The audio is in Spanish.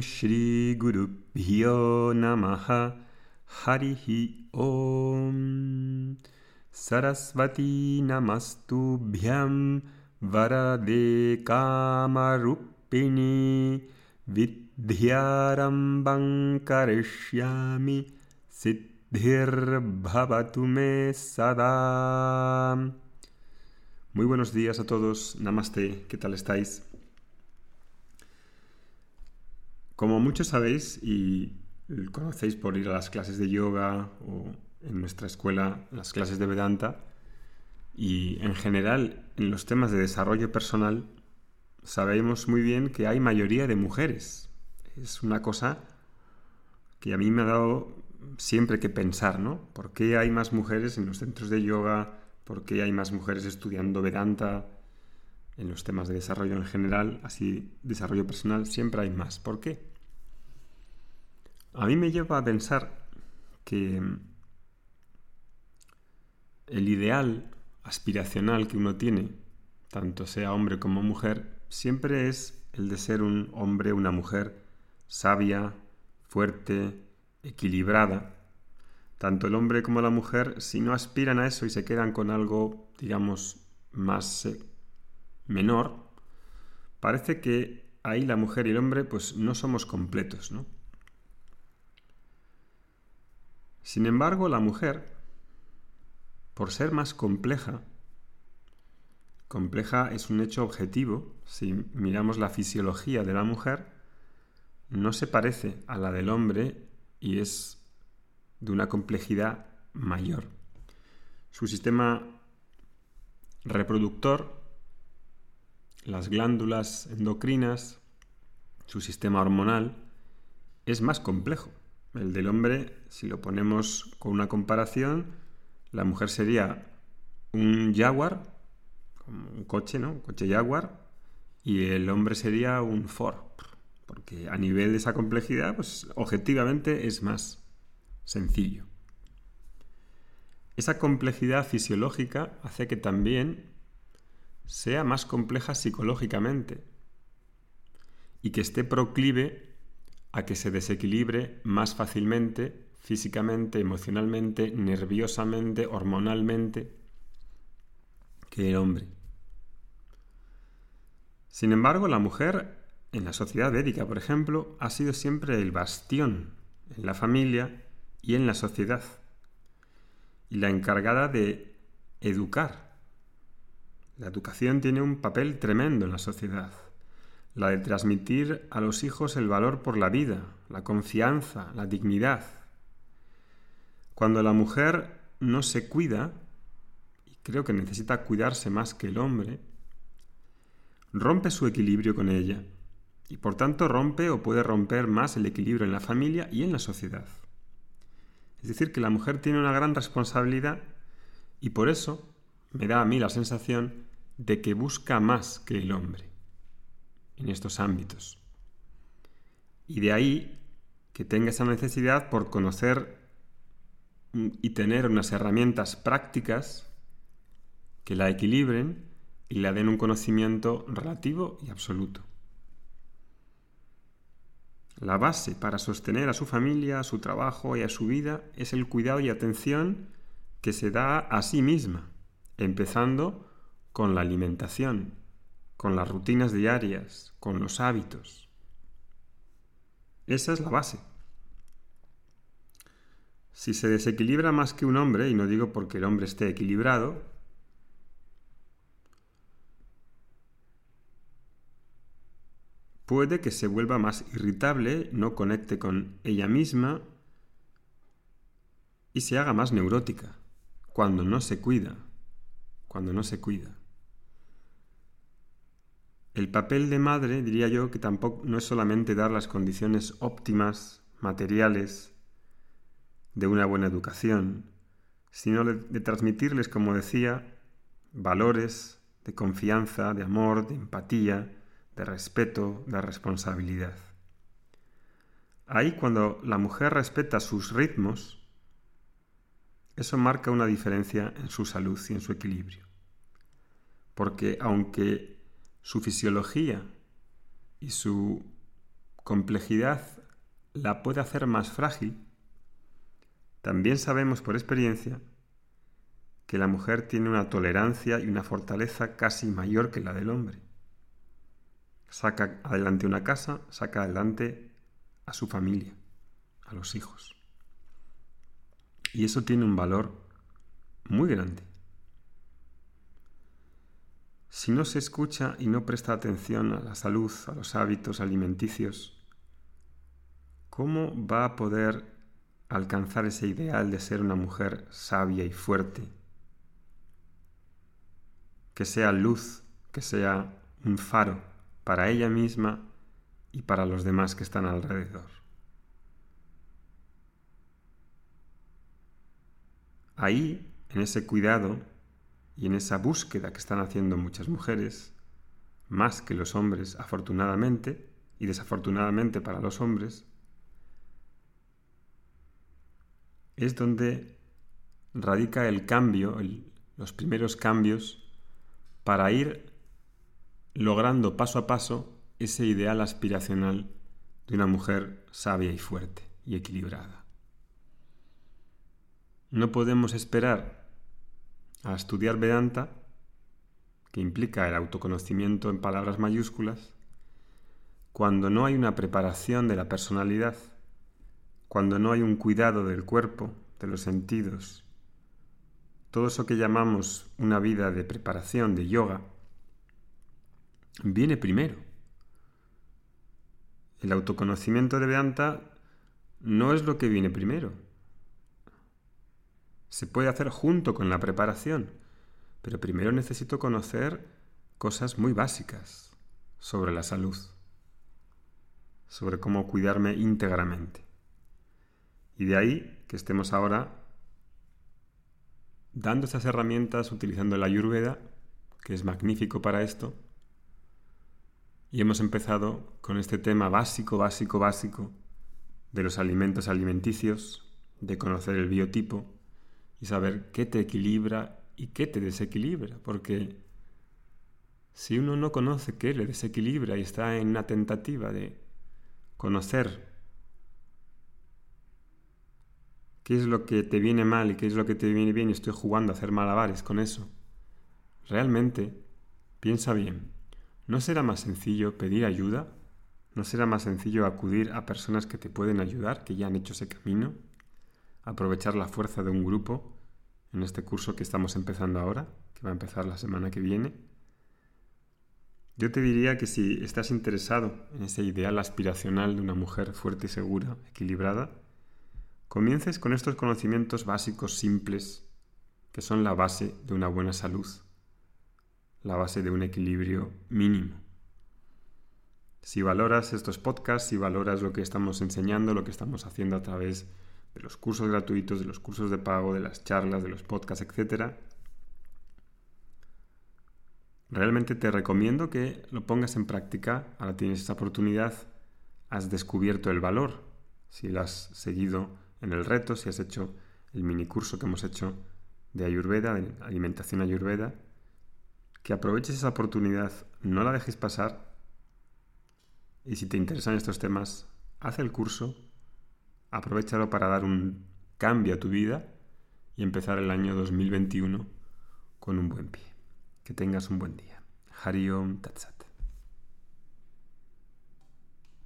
Shri Guru Bhyo Namaha Harihi Om Sarasvati Namastubhyam Varade Kamarupini Vidhyarambam Karishyami Siddhir Bhavatume Sada. Muy buenos días a todos. Namaste. ¿Qué tal estáis? Como muchos sabéis y conocéis por ir a las clases de yoga o en nuestra escuela las clases de Vedanta, y en general en los temas de desarrollo personal, sabemos muy bien que hay mayoría de mujeres. Es una cosa que a mí me ha dado siempre que pensar, ¿no? ¿Por qué hay más mujeres en los centros de yoga? ¿Por qué hay más mujeres estudiando Vedanta? En los temas de desarrollo en general, así desarrollo personal, siempre hay más. ¿Por qué? A mí me lleva a pensar que el ideal aspiracional que uno tiene, tanto sea hombre como mujer, siempre es el de ser un hombre, una mujer sabia, fuerte, equilibrada. Tanto el hombre como la mujer, si no aspiran a eso y se quedan con algo, digamos, más eh, menor, parece que ahí la mujer y el hombre pues no somos completos, ¿no? Sin embargo, la mujer, por ser más compleja, compleja es un hecho objetivo, si miramos la fisiología de la mujer, no se parece a la del hombre y es de una complejidad mayor. Su sistema reproductor las glándulas endocrinas, su sistema hormonal, es más complejo. El del hombre, si lo ponemos con una comparación, la mujer sería un jaguar, un coche, ¿no? Un coche jaguar, y el hombre sería un Ford, porque a nivel de esa complejidad, pues objetivamente es más sencillo. Esa complejidad fisiológica hace que también sea más compleja psicológicamente y que esté proclive a que se desequilibre más fácilmente físicamente, emocionalmente, nerviosamente, hormonalmente que el hombre. Sin embargo, la mujer en la sociedad védica, por ejemplo, ha sido siempre el bastión en la familia y en la sociedad y la encargada de educar la educación tiene un papel tremendo en la sociedad. La de transmitir a los hijos el valor por la vida, la confianza, la dignidad. Cuando la mujer no se cuida, y creo que necesita cuidarse más que el hombre, rompe su equilibrio con ella y por tanto rompe o puede romper más el equilibrio en la familia y en la sociedad. Es decir, que la mujer tiene una gran responsabilidad y por eso me da a mí la sensación de que busca más que el hombre en estos ámbitos. Y de ahí que tenga esa necesidad por conocer y tener unas herramientas prácticas que la equilibren y la den un conocimiento relativo y absoluto. La base para sostener a su familia, a su trabajo y a su vida es el cuidado y atención que se da a sí misma, empezando con la alimentación, con las rutinas diarias, con los hábitos. Esa es la base. Si se desequilibra más que un hombre, y no digo porque el hombre esté equilibrado, puede que se vuelva más irritable, no conecte con ella misma y se haga más neurótica cuando no se cuida, cuando no se cuida. El papel de madre, diría yo, que tampoco no es solamente dar las condiciones óptimas, materiales, de una buena educación, sino de transmitirles, como decía, valores de confianza, de amor, de empatía, de respeto, de responsabilidad. Ahí cuando la mujer respeta sus ritmos, eso marca una diferencia en su salud y en su equilibrio. Porque aunque su fisiología y su complejidad la puede hacer más frágil, también sabemos por experiencia que la mujer tiene una tolerancia y una fortaleza casi mayor que la del hombre. Saca adelante una casa, saca adelante a su familia, a los hijos. Y eso tiene un valor muy grande. Si no se escucha y no presta atención a la salud, a los hábitos alimenticios, ¿cómo va a poder alcanzar ese ideal de ser una mujer sabia y fuerte? Que sea luz, que sea un faro para ella misma y para los demás que están alrededor. Ahí, en ese cuidado y en esa búsqueda que están haciendo muchas mujeres, más que los hombres afortunadamente y desafortunadamente para los hombres, es donde radica el cambio, los primeros cambios para ir logrando paso a paso ese ideal aspiracional de una mujer sabia y fuerte y equilibrada. No podemos esperar a estudiar Vedanta, que implica el autoconocimiento en palabras mayúsculas, cuando no hay una preparación de la personalidad, cuando no hay un cuidado del cuerpo, de los sentidos, todo eso que llamamos una vida de preparación, de yoga, viene primero. El autoconocimiento de Vedanta no es lo que viene primero. Se puede hacer junto con la preparación, pero primero necesito conocer cosas muy básicas sobre la salud, sobre cómo cuidarme íntegramente. Y de ahí que estemos ahora dando esas herramientas, utilizando la ayurveda, que es magnífico para esto, y hemos empezado con este tema básico, básico, básico de los alimentos alimenticios, de conocer el biotipo y saber qué te equilibra y qué te desequilibra, porque si uno no conoce qué le desequilibra y está en una tentativa de conocer qué es lo que te viene mal y qué es lo que te viene bien y estoy jugando a hacer malabares con eso, realmente piensa bien ¿No será más sencillo pedir ayuda? ¿No será más sencillo acudir a personas que te pueden ayudar, que ya han hecho ese camino? Aprovechar la fuerza de un grupo en este curso que estamos empezando ahora, que va a empezar la semana que viene. Yo te diría que si estás interesado en ese ideal aspiracional de una mujer fuerte y segura, equilibrada, comiences con estos conocimientos básicos simples que son la base de una buena salud la base de un equilibrio mínimo. Si valoras estos podcasts, si valoras lo que estamos enseñando, lo que estamos haciendo a través de los cursos gratuitos, de los cursos de pago, de las charlas, de los podcasts, etc., realmente te recomiendo que lo pongas en práctica. Ahora tienes esa oportunidad, has descubierto el valor. Si lo has seguido en el reto, si has hecho el mini curso que hemos hecho de Ayurveda, de alimentación Ayurveda, que aproveches esa oportunidad, no la dejes pasar. Y si te interesan estos temas, haz el curso, aprovechalo para dar un cambio a tu vida y empezar el año 2021 con un buen pie. Que tengas un buen día. Hariom Tatsat.